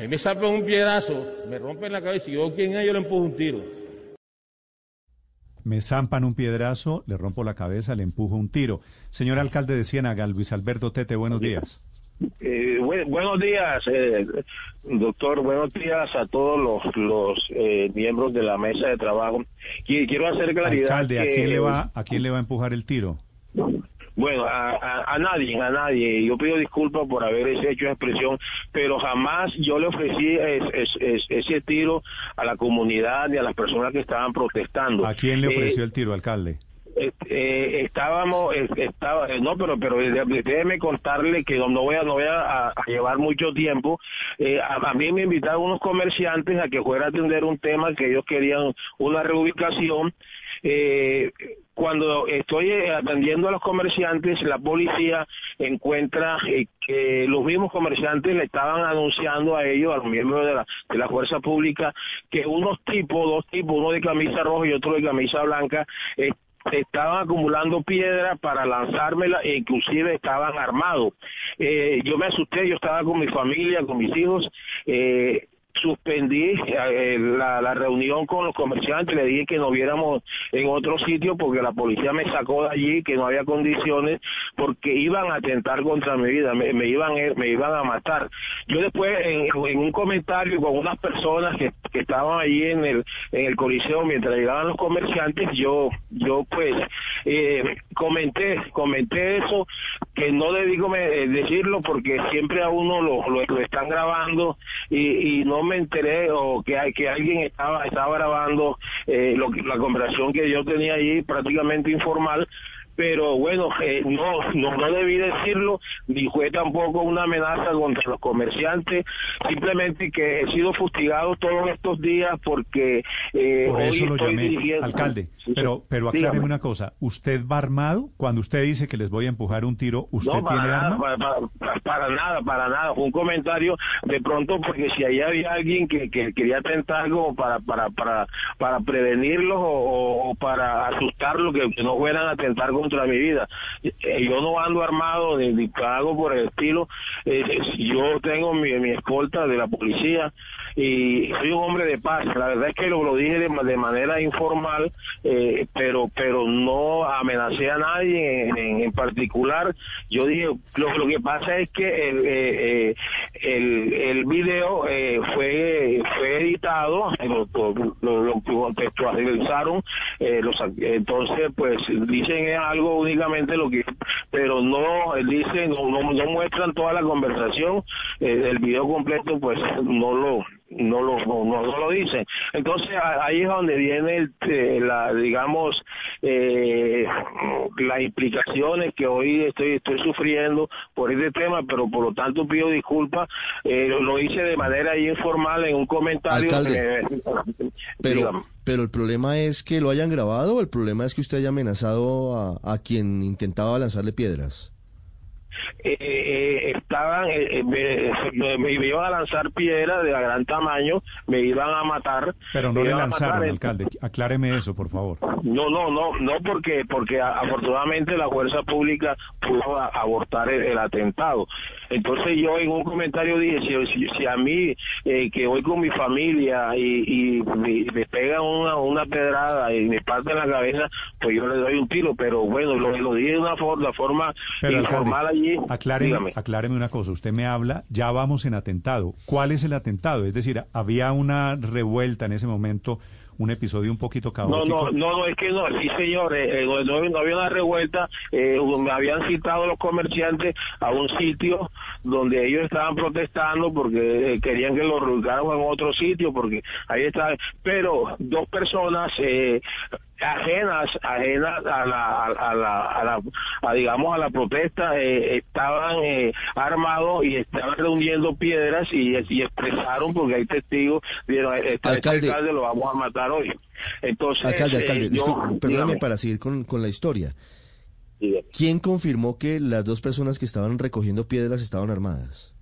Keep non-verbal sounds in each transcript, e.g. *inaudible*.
A mí me salpa un piedrazo, me rompen la cabeza y yo, ¿quién es? Yo le empujo un tiro. Me zampan un piedrazo, le rompo la cabeza, le empujo un tiro. Señor alcalde de Ciénaga, Luis Alberto Tete, buenos días. Eh, buenos días, eh, doctor. Buenos días a todos los, los eh, miembros de la mesa de trabajo. Quiero hacer claridad. Alcalde, ¿a quién le va a quién le va a empujar el tiro? Bueno, a, nadie, a nadie. Yo pido disculpas por haber hecho esa expresión, pero jamás yo le ofrecí ese tiro a la comunidad ni a las personas que estaban protestando. ¿A quién le ofreció el tiro, alcalde? eh, estábamos estaba no pero pero déjeme contarle que no voy a no voy a, llevar mucho tiempo eh, a, mí me invitaron unos comerciantes a que fuera a atender un tema que ellos querían una reubicación eh, cuando estoy atendiendo a los comerciantes, la policía encuentra que los mismos comerciantes le estaban anunciando a ellos, a los miembros de la, fuerza pública, que unos tipos, dos tipos, uno de camisa roja y otro de camisa blanca, estaban acumulando piedra para lanzármela e inclusive estaban armados. Eh, yo me asusté, yo estaba con mi familia, con mis hijos. Eh, suspendí eh, la, la, reunión con los comerciantes, le dije que nos viéramos en otro sitio porque la policía me sacó de allí, que no había condiciones, porque iban a atentar contra mi vida, me, iban, me iban a matar. Yo después, en, un comentario con unas personas que, estaban allí en el, en el coliseo mientras llegaban los comerciantes, yo, yo pues eh, comenté, comenté eso, que no le digo decirlo porque siempre a uno lo, lo, están grabando y, y no me enteré o que que alguien estaba estaba grabando eh, la conversación que yo tenía ahí prácticamente informal pero bueno, eh, no, no, no debí decirlo, ni fue tampoco una amenaza contra los comerciantes, simplemente que he sido fustigado todos estos días porque eh, Por eso lo llamé, alcalde, pero, pero acláreme una cosa, ¿usted va armado? Cuando usted dice que les voy a empujar un tiro, ¿usted tiene arma? Para, nada, para nada, fue un comentario de pronto porque si ahí había alguien que, que quería atentar algo para, para, para, para prevenirlos o, para asustarlos, que, que no fueran a atentar contra mi vida. Eh, yo no ando armado ni, hago por el estilo. Eh, yo tengo mi, mi escolta de la policía y soy un hombre de paz. La verdad es que lo, lo dije de, de, manera informal, eh, pero pero no amenacé a nadie en, en, particular. Yo dije, lo, lo, que pasa es que el, eh, el, el video fue fue editado, lo, lo, lo contextualizaron, los, entonces pues dicen algo únicamente lo que, pero no dicen, no, no, muestran toda la conversación, el video completo pues no lo no lo, no, lo dicen. Entonces ahí es donde viene eh, la, digamos, eh, las implicaciones que hoy estoy, estoy sufriendo por este tema, pero por lo tanto pido disculpas. Eh, lo hice de manera informal en un comentario. pero, pero el problema es que lo hayan grabado o el problema es que usted haya amenazado a, a quien intentaba lanzarle piedras. Eh, eh, estaban, eh, eh me, me, iban a lanzar piedras de gran tamaño, me iban a matar. Pero no le lanzaron, alcalde, acláreme eso, por favor. No, no, no, no porque porque afortunadamente la fuerza pública pudo abortar el, atentado. Entonces yo en un comentario dije, si, si, a mí que voy con mi familia y, y me, pegan una, una pedrada y me parten la cabeza, pues yo le doy un tiro, pero bueno, lo, lo dije de una forma, forma informal allí Acláreme, acláreme una cosa, usted me habla, ya vamos en atentado. ¿Cuál es el atentado? Es decir, había una revuelta en ese momento, un episodio un poquito caótico. No, no, no, es que no, sí señor, eh, eh, no, había una revuelta, eh, me habían citado los comerciantes a un sitio donde ellos estaban protestando porque querían que lo reubicaran en otro sitio, porque ahí está, pero dos personas ajenas ajenas a la a la, a la digamos a la protesta eh, estaban eh, armados y estaban reuniendo piedras y, expresaron porque hay testigos dijeron este, este alcalde, lo vamos a matar hoy entonces alcalde alcalde eh, perdóname para seguir con, con la historia. ¿Quién confirmó que las dos personas que estaban recogiendo piedras estaban armadas?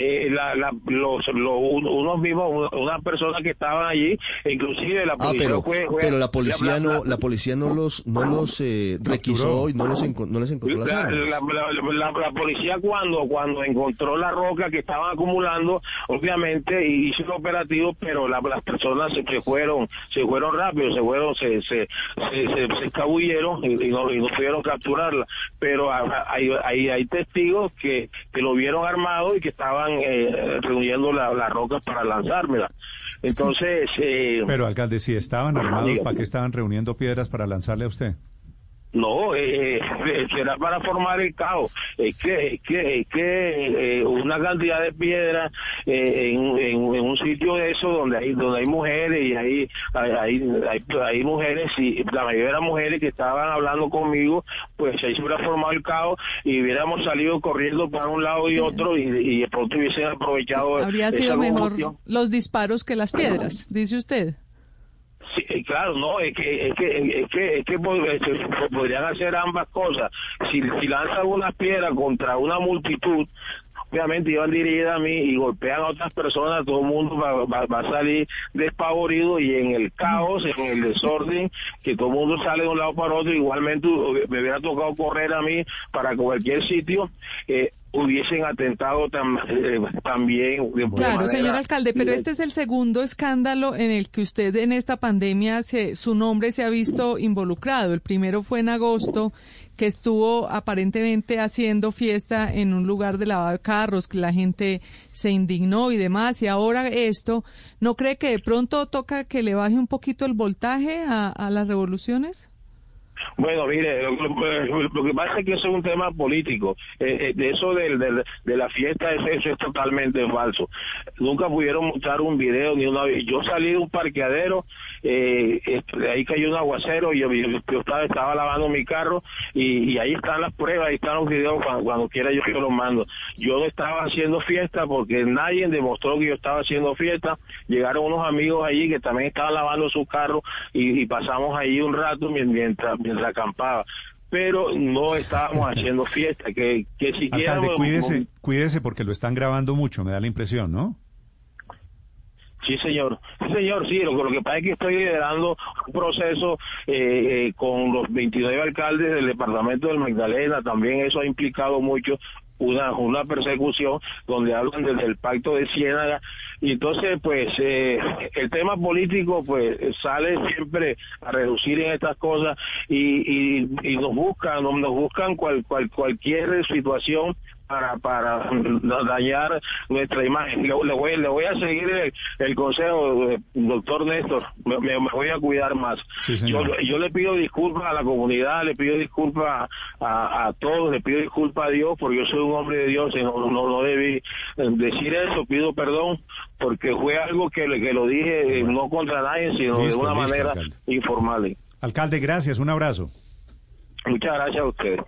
Eh, la, la, los, unos mismos, una persona que estaban allí, inclusive la ah, policía ah, pero, pero la policía no, la policía no los, no los eh, requisó y no los no les encontró las armas. La, policía cuando, cuando encontró la roca que estaban acumulando, obviamente hizo un operativo, pero las personas se, fueron, se fueron rápido, se fueron, se, se, se, escabulleron y, no, y no pudieron capturarla. Pero hay, hay, hay testigos que, que lo vieron armado y que estaban eh, reuniendo las rocas para lanzármela. Entonces... Eh, Pero, alcalde, si estaban armados, ¿para qué estaban reuniendo piedras para lanzarle a usted? No, eh, eh, será para formar el caos. Es que, que, que eh, una cantidad de piedras eh, en, en, un sitio de eso donde hay donde hay mujeres y hay hay, hay, mujeres y la mayoría de las mujeres que estaban hablando conmigo, pues ahí se hubiera formado el caos y hubiéramos salido corriendo para un lado y otro y, y de pronto hubiesen aprovechado. Habría sido mejor los disparos que las piedras, dice usted. Sí, eh, claro, no, es que, es que, es que, es que podrían hacer ambas cosas. Si, lanzan una piedra contra una multitud, obviamente iban dirigidas a mí y golpean a otras personas, todo el mundo va, va, a salir despavorido y en el caos, en el desorden, que todo el mundo sale de un lado para otro, igualmente me hubiera tocado correr a mí para cualquier sitio. Eh, hubiesen atentado eh, también. claro, señor alcalde, pero este es el segundo escándalo en el que usted en esta pandemia se, su nombre se ha visto involucrado. El primero fue en agosto, que estuvo aparentemente haciendo fiesta en un lugar de lavado de carros, que la gente se indignó y demás, y ahora esto, ¿no cree que de pronto toca que le baje un poquito el voltaje a, a las revoluciones? Bueno, mire, lo, que pasa es que eso es un tema político. Eh, eh, de eso de, la fiesta, eso, es totalmente falso. Nunca pudieron mostrar un video ni una vez. Yo salí de un parqueadero, eh, ahí cayó un aguacero y yo, estaba, estaba, lavando mi carro y, ahí están las pruebas, ahí están los videos cuando, quiera yo, yo los mando. Yo no estaba haciendo fiesta porque nadie demostró que yo estaba haciendo fiesta. Llegaron unos amigos allí que también estaban lavando su carro y, y pasamos ahí un rato mientras mientras acampaba pero no estábamos haciendo fiesta, que, que siquiera... cuídese, cuídese porque lo están grabando mucho, me da la impresión, ¿no? Sí, señor. Sí, señor, sí. Lo, lo, que pasa es que estoy liderando un proceso eh, eh, con los 29 alcaldes del departamento del Magdalena. También eso ha implicado mucho una, una persecución donde hablan desde el pacto de Ciénaga. Y entonces pues eh, el tema político pues sale siempre a reducir en estas cosas y, y, y nos buscan nos buscan cual, cual, cualquier situación para, para *laughs* dañar nuestra imagen. Le, voy, le voy a seguir el, consejo, doctor Néstor, me, voy a cuidar más. yo, yo, le pido disculpas a la comunidad, le pido disculpas a, a, todos, le pido disculpas a Dios, porque yo soy un hombre de Dios y no, no, no debí eh, decir eso, pido perdón, porque fue algo que, que lo dije eh, no contra nadie, sino de una manera informal. Alcalde, gracias, un abrazo. Muchas gracias a ustedes.